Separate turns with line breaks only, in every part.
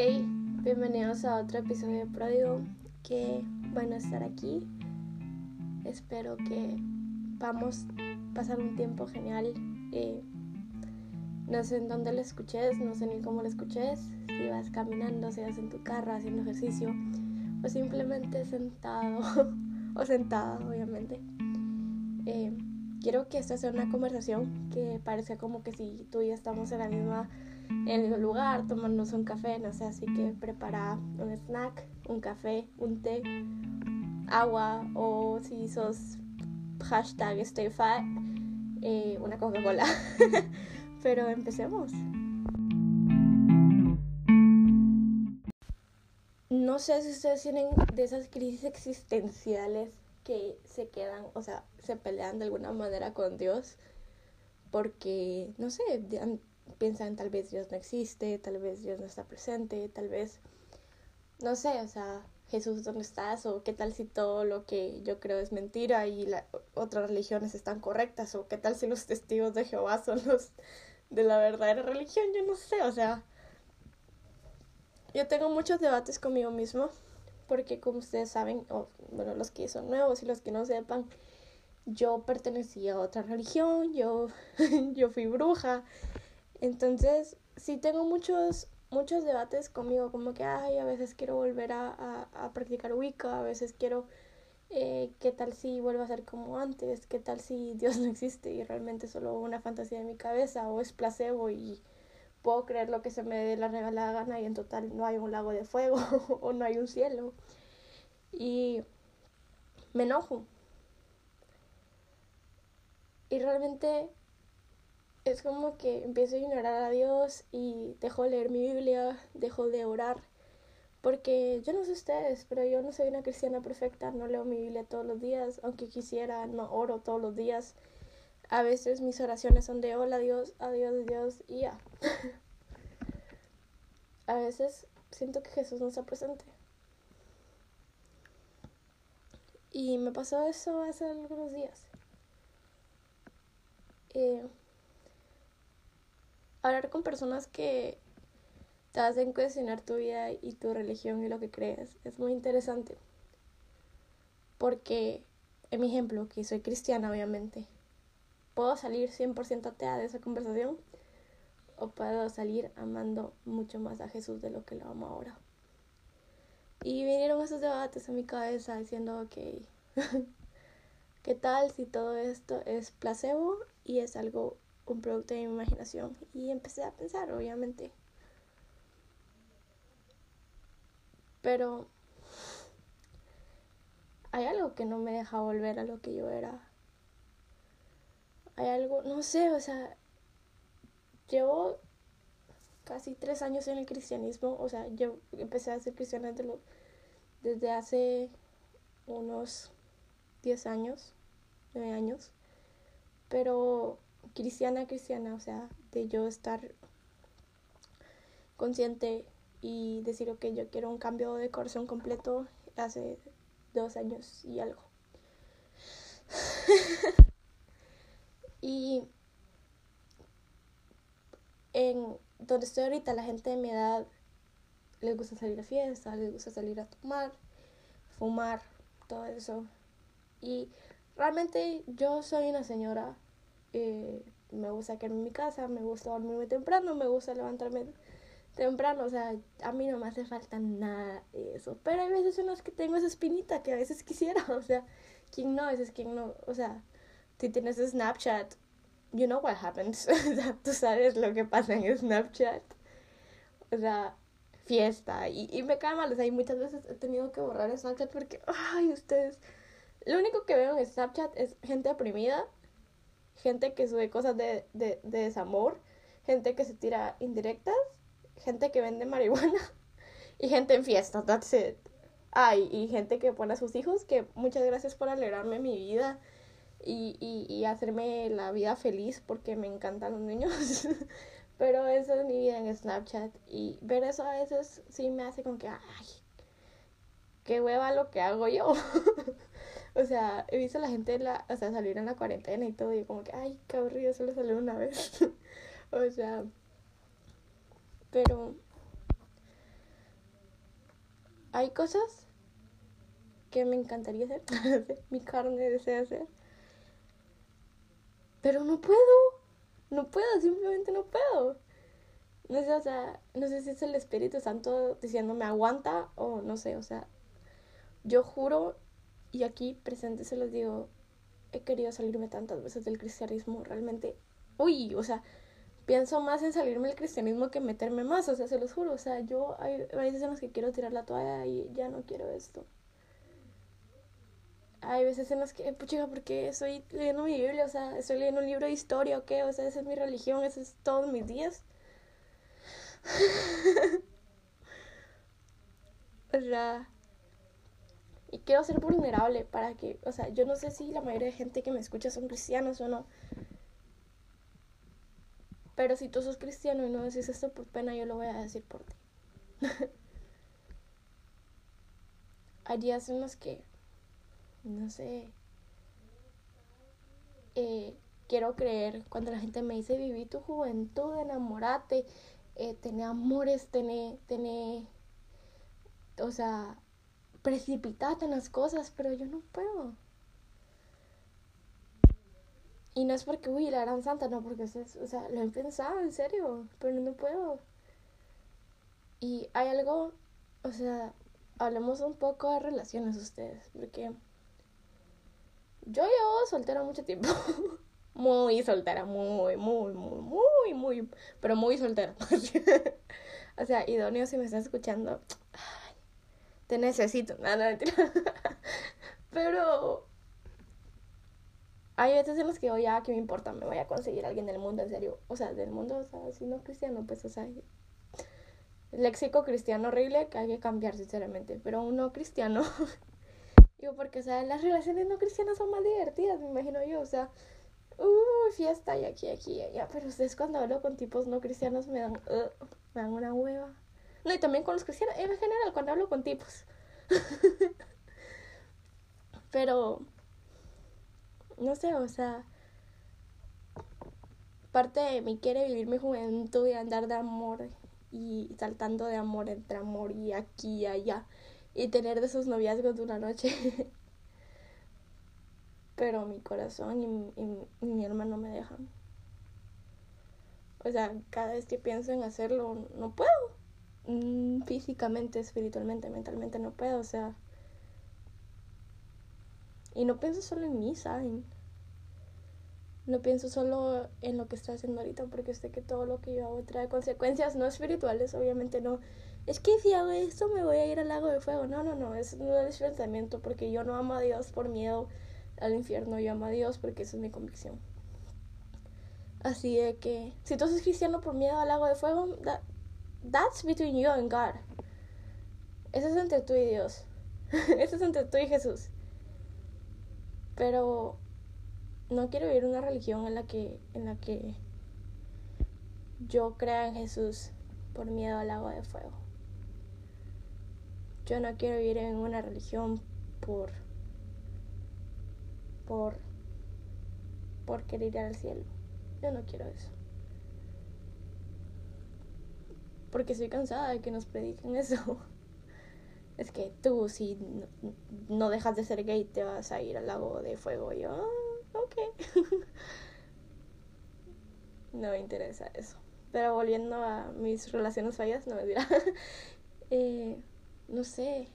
Hey, bienvenidos a otro episodio de Pródigo. Qué bueno estar aquí. Espero que vamos a pasar un tiempo genial. Eh, no sé en dónde lo escuches, no sé ni cómo lo escuches. Si vas caminando, si vas en tu carro haciendo ejercicio o simplemente sentado o sentada, obviamente. Eh, quiero que esta sea una conversación que parezca como que si tú y yo estamos en la misma el mismo lugar, tomarnos un café, no sé, así que prepara un snack, un café, un té, agua o si sos hashtag stay fat, eh, una Coca-Cola. Pero empecemos. No sé si ustedes tienen de esas crisis existenciales que se quedan, o sea, se pelean de alguna manera con Dios porque, no sé, piensan tal vez Dios no existe, tal vez Dios no está presente, tal vez, no sé, o sea, Jesús, ¿dónde estás? O qué tal si todo lo que yo creo es mentira y la, otras religiones están correctas, o qué tal si los testigos de Jehová son los de la verdadera religión, yo no sé, o sea, yo tengo muchos debates conmigo mismo, porque como ustedes saben, o bueno, los que son nuevos y los que no sepan, yo pertenecía a otra religión, yo, yo fui bruja, entonces, sí tengo muchos, muchos debates conmigo, como que, ay, a veces quiero volver a, a, practicar Wicca, a veces quiero, eh, ¿qué tal si vuelvo a ser como antes? ¿Qué tal si Dios no existe y realmente solo una fantasía de mi cabeza o es placebo y puedo creer lo que se me dé la regalada gana y en total no hay un lago de fuego o no hay un cielo? Y me enojo. Y realmente es como que empiezo a ignorar a Dios y dejo de leer mi Biblia, dejo de orar. Porque yo no sé ustedes, pero yo no soy una cristiana perfecta, no leo mi Biblia todos los días, aunque quisiera, no oro todos los días. A veces mis oraciones son de hola Dios, adiós Dios y ya. a veces siento que Jesús no está presente. Y me pasó eso hace algunos días. Eh, hablar con personas que te hacen cuestionar tu vida y tu religión y lo que crees es muy interesante. Porque, en mi ejemplo, que soy cristiana, obviamente, puedo salir 100% atea de esa conversación o puedo salir amando mucho más a Jesús de lo que lo amo ahora. Y vinieron esos debates a mi cabeza diciendo, ok, ¿qué tal si todo esto es placebo y es algo un producto de mi imaginación y empecé a pensar, obviamente. Pero hay algo que no me deja volver a lo que yo era. Hay algo, no sé, o sea, llevo casi tres años en el cristianismo, o sea, yo empecé a ser cristiana desde, desde hace unos 10 años, 9 años, pero cristiana, cristiana, o sea, de yo estar consciente y decir, ok, yo quiero un cambio de corazón completo hace dos años y algo. y en donde estoy ahorita, la gente de mi edad les gusta salir a fiesta, les gusta salir a tomar, fumar, todo eso. Y realmente yo soy una señora eh, me gusta quedarme en mi casa, me gusta dormirme temprano, me gusta levantarme temprano, o sea, a mí no me hace falta nada de eso, pero hay veces en las que tengo esa espinita que a veces quisiera, o sea, ¿quién no? A veces quién no, o sea, si tienes Snapchat, you know what happens, o sea, tú sabes lo que pasa en Snapchat, o sea, fiesta, y, y me cae mal, o sea, y muchas veces he tenido que borrar Snapchat porque, ay, ustedes, lo único que veo en Snapchat es gente oprimida gente que sube cosas de, de, desamor, gente que se tira indirectas, gente que vende marihuana y gente en fiestas, that's it. Ay, y gente que pone a sus hijos, que muchas gracias por alegrarme mi vida y, y, y hacerme la vida feliz porque me encantan los niños. Pero esa es mi vida en Snapchat y ver eso a veces sí me hace con que, ay, qué hueva lo que hago yo. O sea, he visto a la gente la, o sea, salir en la cuarentena y todo, y como que, ay, qué aburrido, solo salir una vez. o sea, pero hay cosas que me encantaría hacer, mi carne desea hacer, pero no puedo, no puedo, simplemente no puedo. No sé, o sea, no sé si es el Espíritu Santo diciéndome aguanta o no sé, o sea, yo juro y aquí presente se los digo, he querido salirme tantas veces del cristianismo, realmente, uy, o sea, pienso más en salirme del cristianismo que meterme más, o sea, se los juro, o sea, yo hay veces en las que quiero tirar la toalla y ya no quiero esto. Hay veces en las que, pucha, porque estoy leyendo mi Biblia, o sea, estoy leyendo un libro de historia o qué, o sea, esa es mi religión, ese es todos mis días. o sea, y quiero ser vulnerable para que, o sea, yo no sé si la mayoría de gente que me escucha son cristianos o no. Pero si tú sos cristiano y no decís esto por pena, yo lo voy a decir por ti. Hay días en los que, no sé, eh, quiero creer cuando la gente me dice viví tu juventud, enamorate, eh, tené amores, tené, tené, o sea, precipitate en las cosas, pero yo no puedo. Y no es porque, uy, la gran santa, no, porque, o sea, lo he pensado, en serio, pero no puedo. Y hay algo, o sea, hablemos un poco de relaciones ustedes, porque yo llevo soltera mucho tiempo. muy soltera, muy, muy, muy, muy, muy, pero muy soltera. o sea, idóneo, si me estás escuchando, te necesito. Nada, no, Pero hay veces en las que digo, ya, ¿qué me importa? Me voy a conseguir a alguien del mundo, en serio. O sea, del mundo, o sea, si no cristiano, pues, o sea, léxico cristiano horrible que hay que cambiar, sinceramente. Pero un no cristiano, digo, porque, o sea, las relaciones no cristianas son más divertidas, me imagino yo, o sea, uh, fiesta y aquí, aquí allá. Pero ustedes cuando hablo con tipos no cristianos me dan, uh, me dan una hueva. Y también con los cristianos, en general, cuando hablo con tipos. Pero, no sé, o sea, parte de mí quiere vivir mi juventud y andar de amor y saltando de amor entre amor y aquí y allá y tener de esos noviazgos de una noche. Pero mi corazón y, y mi alma no me dejan. O sea, cada vez que pienso en hacerlo, no puedo. Físicamente, espiritualmente, mentalmente no puedo, o sea. Y no pienso solo en mí, ¿saben? No pienso solo en lo que estoy haciendo ahorita porque sé que todo lo que yo hago trae consecuencias no espirituales, obviamente no. Es que si hago esto me voy a ir al lago de fuego. No, no, no, es no es pensamiento porque yo no amo a Dios por miedo al infierno, yo amo a Dios porque esa es mi convicción. Así de que si tú eres cristiano por miedo al lago de fuego, That's between you and God. Eso es entre tú y Dios. Eso es entre tú y Jesús. Pero no quiero vivir una religión en la que en la que yo crea en Jesús por miedo al agua de fuego. Yo no quiero vivir en una religión por por por querer ir al cielo. Yo no quiero eso. Porque estoy cansada de que nos prediquen eso. Es que tú, si no, dejas de ser gay, te vas a ir al lago de fuego. Y yo, ah, ok. no me interesa eso. Pero volviendo a mis relaciones fallas, no me dirá. eh, no sé.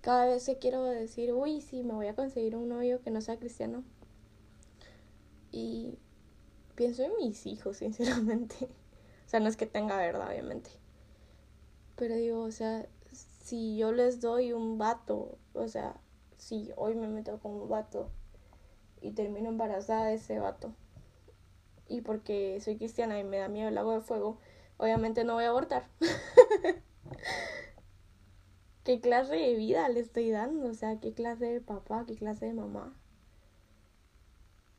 Cada vez que quiero decir, uy, sí, me voy a conseguir un novio que no sea cristiano. Y pienso en mis hijos, sinceramente. O sea, no es que tenga verdad, obviamente. Pero digo, o sea, si yo les doy un vato, o sea, si hoy me meto con un vato y termino embarazada de ese vato, y porque soy cristiana y me da miedo el agua de fuego, obviamente no voy a abortar. ¿Qué clase de vida le estoy dando? O sea, ¿qué clase de papá? ¿Qué clase de mamá?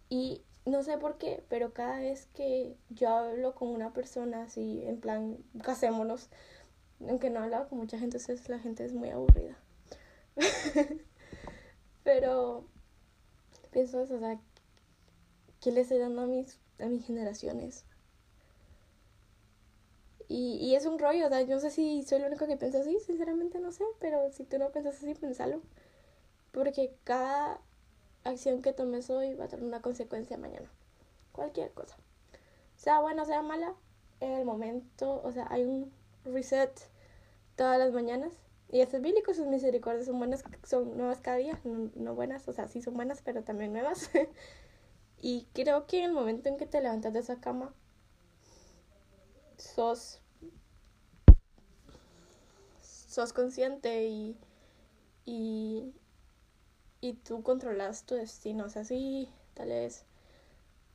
Y no sé por qué, pero cada vez que yo hablo con una persona así, en plan, casémonos, aunque no he hablado con mucha gente, entonces la gente es muy aburrida. pero pienso eso, o sea, ¿qué le estoy dando a mis, a mis generaciones? Y, y es un rollo, o sea, yo no sé si soy lo único que piensa así, sinceramente no sé, pero si tú no piensas así, pensalo. Porque cada acción que tomes hoy va a tener una consecuencia mañana. Cualquier cosa. Sea buena, sea mala, en el momento, o sea, hay un reset todas las mañanas. Y eso es bíblico, sus misericordias son buenas, son nuevas cada día, no, no buenas, o sea, sí son buenas, pero también nuevas. y creo que en el momento en que te levantas de esa cama, sos sos consciente y, y, y tú controlas tu destino. O sea, sí, tal vez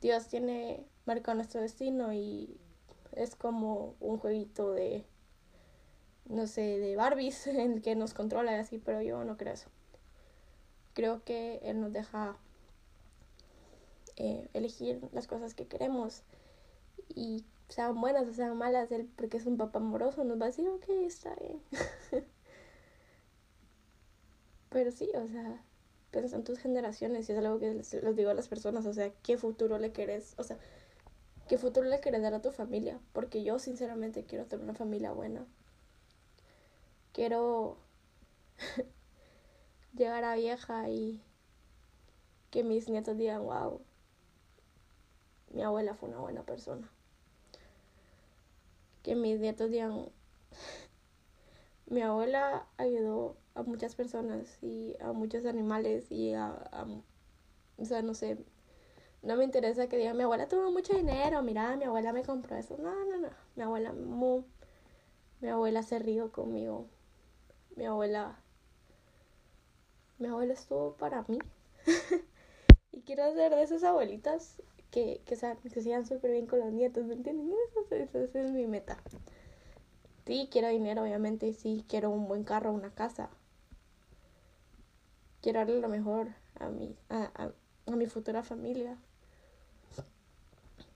Dios tiene marcado nuestro destino y es como un jueguito de, no sé, de Barbies en el que nos controla y así, pero yo no creo eso. Creo que Él nos deja eh, elegir las cosas que queremos y sean buenas o sean malas, él porque es un papá amoroso nos va a decir, ok, está bien. Pero sí, o sea, piensa en tus generaciones y es algo que les, digo a las personas, o sea, ¿qué futuro le querés? O sea, ¿qué futuro le querés dar a tu familia? Porque yo sinceramente quiero tener una familia buena. Quiero llegar a vieja y que mis nietos digan, wow, mi abuela fue una buena persona que mis nietos digan, mi abuela ayudó a muchas personas y a muchos animales y a, o sea, no sé, no me interesa que digan, mi abuela tuvo mucho dinero, mira, mi abuela me compró eso. No, no, no, mi abuela, mi abuela se rió conmigo, mi abuela, mi abuela estuvo para mí. y quiero ser de esas abuelitas que, que, que sigan súper bien con los nietos, ¿me entienden? Eso, esa es mi meta. Sí, quiero dinero, obviamente, sí, quiero un buen carro, una casa. Quiero darle lo mejor a mi, a, a, a mi futura familia.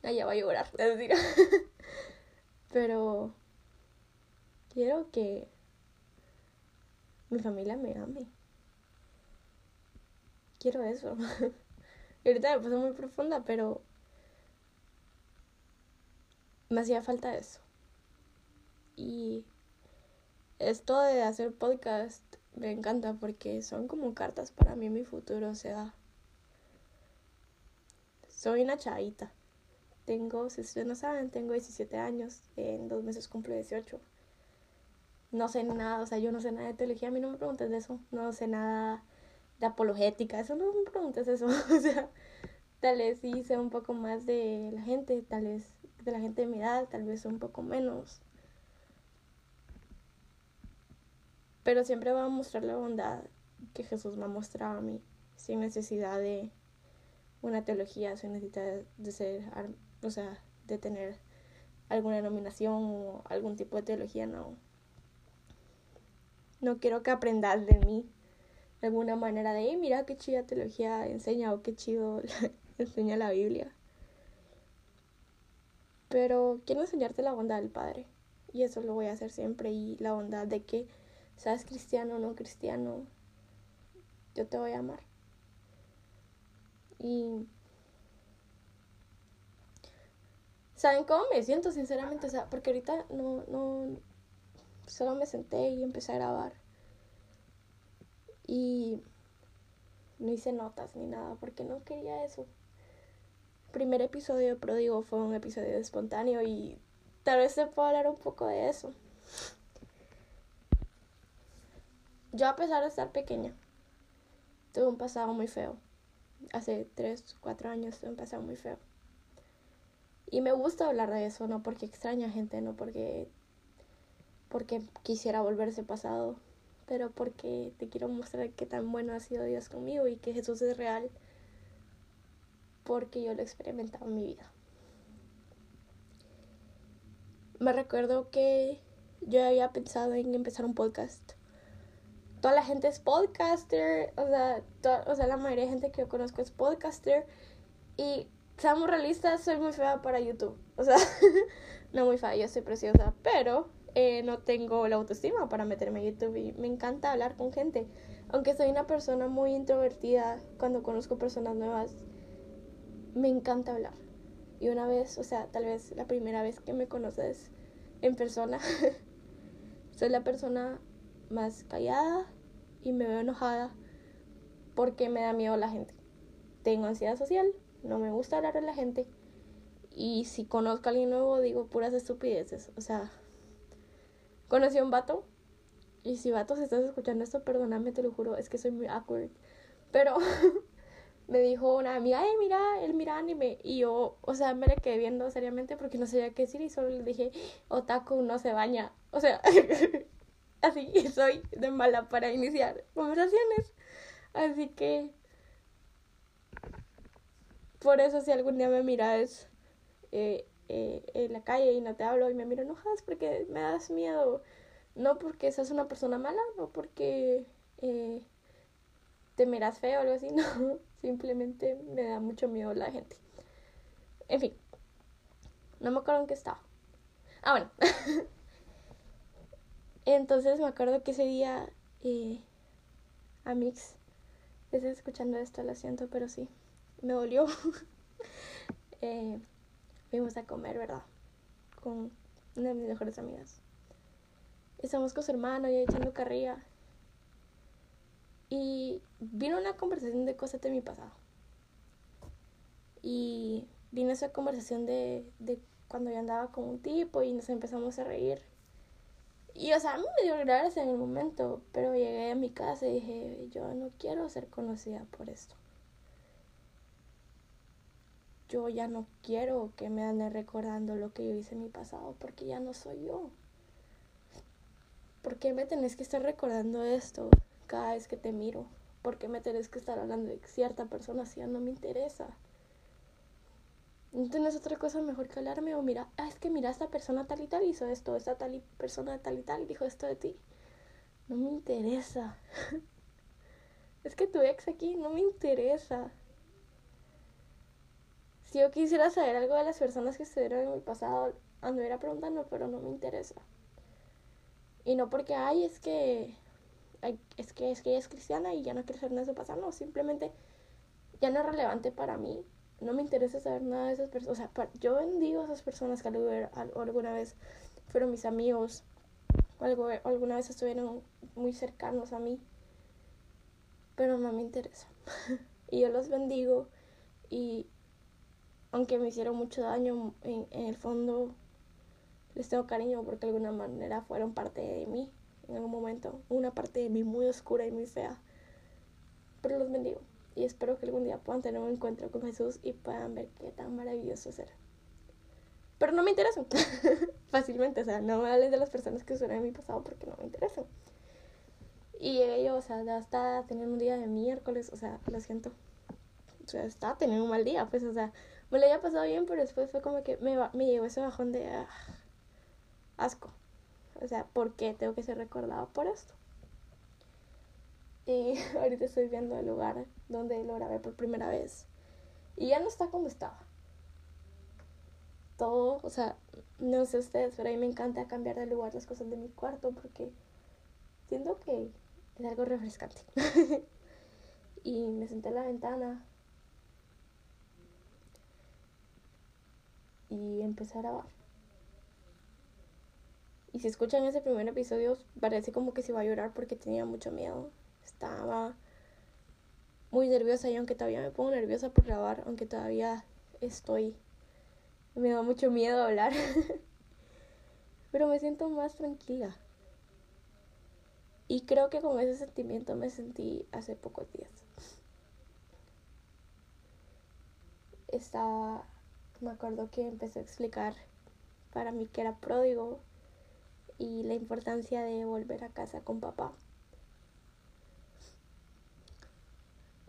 Allá va a llorar, es decir. Pero quiero que mi familia me ame. Quiero eso. ahorita me puse muy profunda, pero me hacía falta eso. Y esto de hacer podcast me encanta porque son como cartas para mí mi futuro. O sea, soy una chavita. Tengo, si ustedes no saben, tengo 17 años. En dos meses cumplo 18. No sé nada, o sea, yo no sé nada de teología. A mí no me preguntes de eso. No sé nada de apologética. Eso no me preguntes eso. o sea, tal vez sí sé un poco más de la gente. Tal vez de la gente de mi edad, tal vez un poco menos. Pero siempre va a mostrar la bondad que Jesús me ha mostrado a mí, sin necesidad de una teología, sin necesidad de ser, o sea, de tener alguna denominación o algún tipo de teología, no. No quiero que aprendas de mí de alguna manera de, mira qué chida teología enseña o qué chido enseña la Biblia. Pero quiero enseñarte la bondad del Padre. Y eso lo voy a hacer siempre. Y la bondad de que, seas cristiano o no cristiano, yo te voy a amar. Y... ¿Saben cómo me siento, sinceramente? O sea, porque ahorita no, no, solo me senté y empecé a grabar. Y no hice notas ni nada, porque no quería eso primer episodio de Pródigo fue un episodio espontáneo y tal vez se pueda hablar un poco de eso. Yo a pesar de estar pequeña, tuve un pasado muy feo. Hace 3, 4 años tuve un pasado muy feo. Y me gusta hablar de eso, no porque extraña gente, no porque, porque quisiera volver ese pasado, pero porque te quiero mostrar qué tan bueno ha sido Dios conmigo y que Jesús es real porque yo lo he experimentado en mi vida. Me recuerdo que yo había pensado en empezar un podcast. Toda la gente es podcaster, o sea, o sea, la mayoría de gente que yo conozco es podcaster. Y seamos realistas, soy muy fea para YouTube. O sea, no muy fea, yo soy preciosa, pero eh, no tengo la autoestima para meterme en YouTube y me encanta hablar con gente. Aunque soy una persona muy introvertida, cuando conozco personas nuevas, me encanta hablar. Y una vez, o sea, tal vez la primera vez que me conoces, en persona soy la persona más callada y me veo enojada porque me da miedo la gente. Tengo ansiedad social, no me gusta hablar a la gente y si conozco a alguien nuevo digo puras estupideces. O sea, conocí a un vato y si vato si estás escuchando esto, perdóname, te lo juro, es que soy muy awkward. Pero me dijo una amiga, ay, mira, él mira anime. Y yo, o sea, me le quedé viendo seriamente porque no sabía qué decir y solo le dije, otaku no se baña. O sea, así soy de mala para iniciar conversaciones. Así que, por eso si algún día me miras eh, eh, en la calle y no te hablo y me miro enojadas porque me das miedo. No porque seas una persona mala, no porque eh, te miras feo o algo así, no. Simplemente me da mucho miedo la gente. En fin, no me acuerdo en qué estaba. Ah, bueno. Entonces me acuerdo que ese día, eh, Amix, estás escuchando esto, lo siento, pero sí, me dolió. eh, fuimos a comer, ¿verdad? Con una de mis mejores amigas. Estamos con su hermano y echando carrilla. Y vino una conversación de cosas de mi pasado. Y vino esa conversación de, de cuando yo andaba con un tipo y nos empezamos a reír. Y o sea, a mí me dio gracia en el momento, pero llegué a mi casa y dije, yo no quiero ser conocida por esto. Yo ya no quiero que me ande recordando lo que yo hice en mi pasado, porque ya no soy yo. ¿Por qué me tenés que estar recordando esto? cada vez que te miro. porque me tenés que estar hablando de cierta persona si ya no me interesa? ¿No tienes otra cosa mejor que hablarme? O mira, ah, es que mira, esta persona tal y tal hizo esto, esta tal persona tal y tal dijo esto de ti. No me interesa. es que tu ex aquí no me interesa. Si yo quisiera saber algo de las personas que estuvieron en mi pasado, anduviera preguntando, pero no me interesa. Y no porque, ay, es que es que es que ella es cristiana y ya no quiero saber nada de su pasado. No, simplemente ya no es relevante para mí. No me interesa saber nada de esas personas. O sea, yo bendigo a esas personas que alguna vez fueron mis amigos algo, alguna vez estuvieron muy cercanos a mí. Pero no me interesa. y yo los bendigo y aunque me hicieron mucho daño, en, en el fondo les tengo cariño porque de alguna manera fueron parte de mí en algún momento, una parte de mí muy oscura y muy fea. Pero los bendigo y espero que algún día puedan tener un encuentro con Jesús y puedan ver qué tan maravilloso será. Pero no me interesan fácilmente, o sea, no me hablen de las personas que suenan en mi pasado porque no me interesan. Y yo, o sea, ya está teniendo un día de miércoles, o sea, lo siento. O sea, estaba teniendo un mal día, pues, o sea, me lo había pasado bien, pero después fue como que me, me llegó ese bajón de ah, asco. O sea, ¿por qué tengo que ser recordado por esto? Y ahorita estoy viendo el lugar donde lo grabé por primera vez. Y ya no está como estaba. Todo, o sea, no sé ustedes, pero a mí me encanta cambiar de lugar las cosas de mi cuarto porque siento que es algo refrescante. y me senté en la ventana y empecé a grabar. Y si escuchan ese primer episodio, parece como que se va a llorar porque tenía mucho miedo. Estaba muy nerviosa y aunque todavía me pongo nerviosa por grabar, aunque todavía estoy, me da mucho miedo hablar. Pero me siento más tranquila. Y creo que con ese sentimiento me sentí hace pocos días. Estaba, me acuerdo que empecé a explicar para mí que era pródigo y la importancia de volver a casa con papá.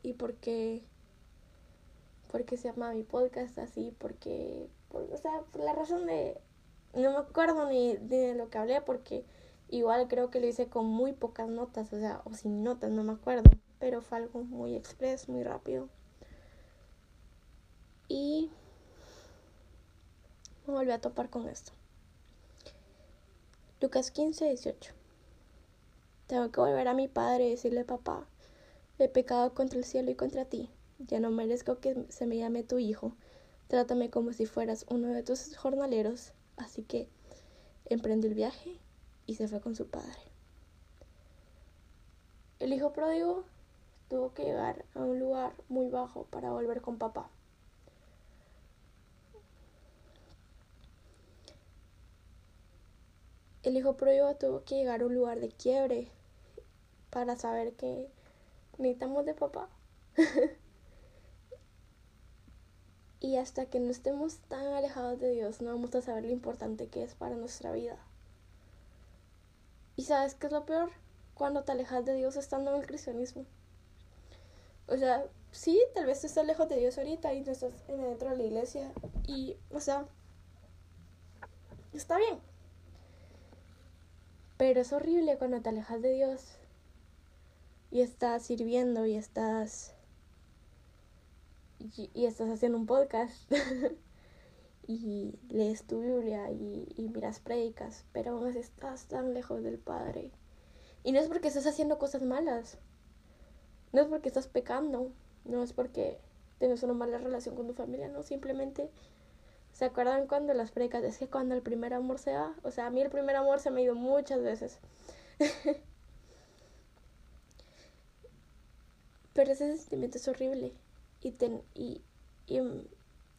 Y porque porque se llama mi podcast así, porque, o sea, por la razón de, no me acuerdo ni, de lo que hablé, porque igual creo que lo hice con muy pocas notas, o sea, o sin notas, no me acuerdo, pero fue algo muy express, muy rápido. Y me volví a topar con esto. Lucas 15, 18. Tengo que volver a mi padre y decirle, papá, he pecado contra el cielo y contra ti. Ya no merezco que se me llame tu hijo. Trátame como si fueras uno de tus jornaleros. Así que emprendió el viaje y se fue con su padre. El hijo pródigo tuvo que llegar a un lugar muy bajo para volver con papá. El hijo pródigo tuvo que llegar a un lugar de quiebre para saber que necesitamos de papá. y hasta que no estemos tan alejados de Dios, no vamos a saber lo importante que es para nuestra vida. ¿Y sabes qué es lo peor? Cuando te alejas de Dios estando en el cristianismo. O sea, sí, tal vez estás lejos de Dios ahorita y no estás dentro de la iglesia. Y, o sea, está bien. Pero es horrible cuando te alejas de Dios y estás sirviendo y estás y, estás haciendo un podcast y lees tu Biblia y, miras predicas, pero aún así estás tan lejos del Padre. Y no es porque estás haciendo cosas malas, no es porque estás pecando, no es porque tienes una mala relación con tu familia, no, simplemente ¿Se acuerdan cuando las predicas? Es que cuando el primer amor se va, o sea, a mí el primer amor se me ha ido muchas veces. Pero ese sentimiento es horrible. Y, ten, y, y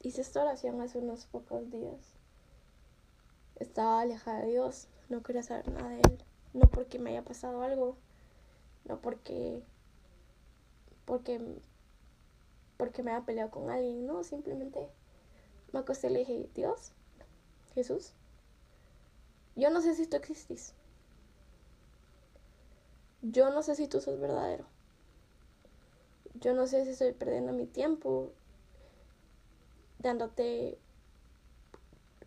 hice esta oración hace unos pocos días. Estaba alejada de Dios, no quería saber nada de Él. No porque me haya pasado algo, no porque, porque, porque me haya peleado con alguien, no, simplemente me acosté y le dije, Dios, Jesús, yo no sé si tú existís. Yo no sé si tú sos verdadero. Yo no sé si estoy perdiendo mi tiempo dándote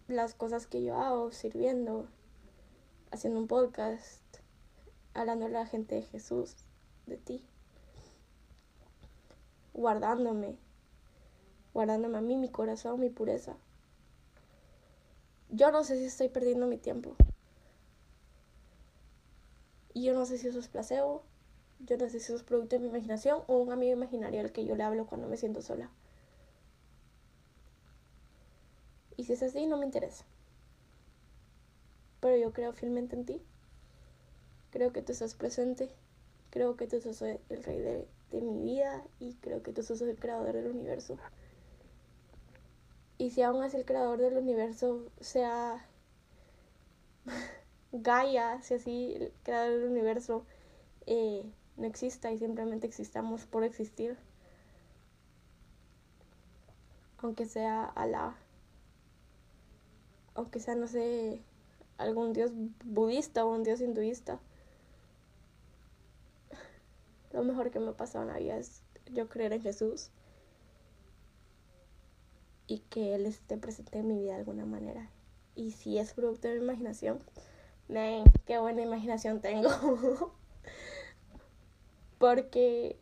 las cosas que yo hago, sirviendo, haciendo un podcast, hablando a la gente de Jesús, de ti, guardándome, guardándome a mí, mi corazón, mi pureza. Yo no sé si estoy perdiendo mi tiempo. Y yo no sé si eso es placebo, yo no sé si es producto de mi imaginación o un amigo imaginario al que yo le hablo cuando me siento sola. Y si es así, no me interesa. Pero yo creo fielmente en ti. Creo que tú estás presente. Creo que tú sos el rey de, de mi vida y creo que tú sos el creador del universo. Y si aún así el creador del universo sea Gaia, si así el creador del universo eh, no exista y simplemente existamos por existir, aunque sea Alá, aunque sea, no sé, algún dios budista o un dios hinduista, lo mejor que me ha pasado en la vida es yo creer en Jesús y que Él esté presente en mi vida de alguna manera. Y si es producto de mi imaginación, ven, qué buena imaginación tengo. porque,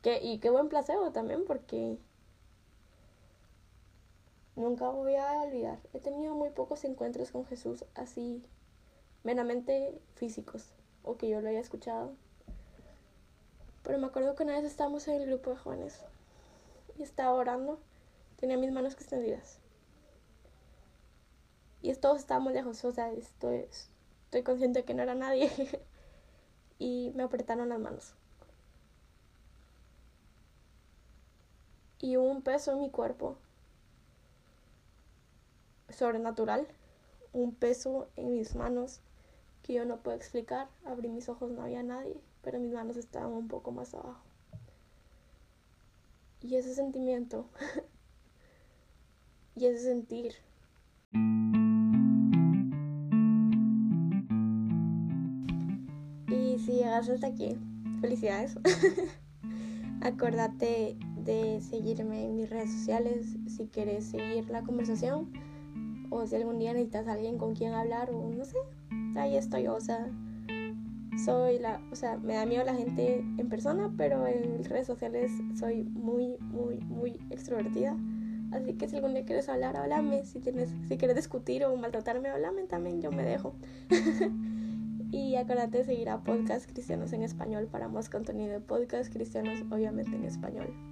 que, y qué buen placebo también, porque nunca voy a olvidar. He tenido muy pocos encuentros con Jesús así, meramente físicos, o que yo lo haya escuchado. Pero me acuerdo que una vez estábamos en el grupo de jóvenes y estaba orando Tenía mis manos extendidas. Y todos estábamos lejos, o sea, estoy, estoy consciente de que no era nadie. y me apretaron las manos. Y un peso en mi cuerpo sobrenatural, un peso en mis manos que yo no puedo explicar. Abrí mis ojos, no había nadie, pero mis manos estaban un poco más abajo. Y ese sentimiento y ese sentir. Y si llegas hasta aquí, felicidades. Acordate de seguirme en mis redes sociales si quieres seguir la conversación o si algún día necesitas a alguien con quien hablar o no sé, ahí estoy, o sea, soy la, o sea, me da miedo la gente en persona, pero en redes sociales soy muy, muy, muy extrovertida. Así que si algún día quieres hablar, háblame. Si, tienes, si quieres discutir o maltratarme, háblame también, yo me dejo. y acuérdate de seguir a Podcast Cristianos en Español para más contenido de Podcast Cristianos, obviamente en español.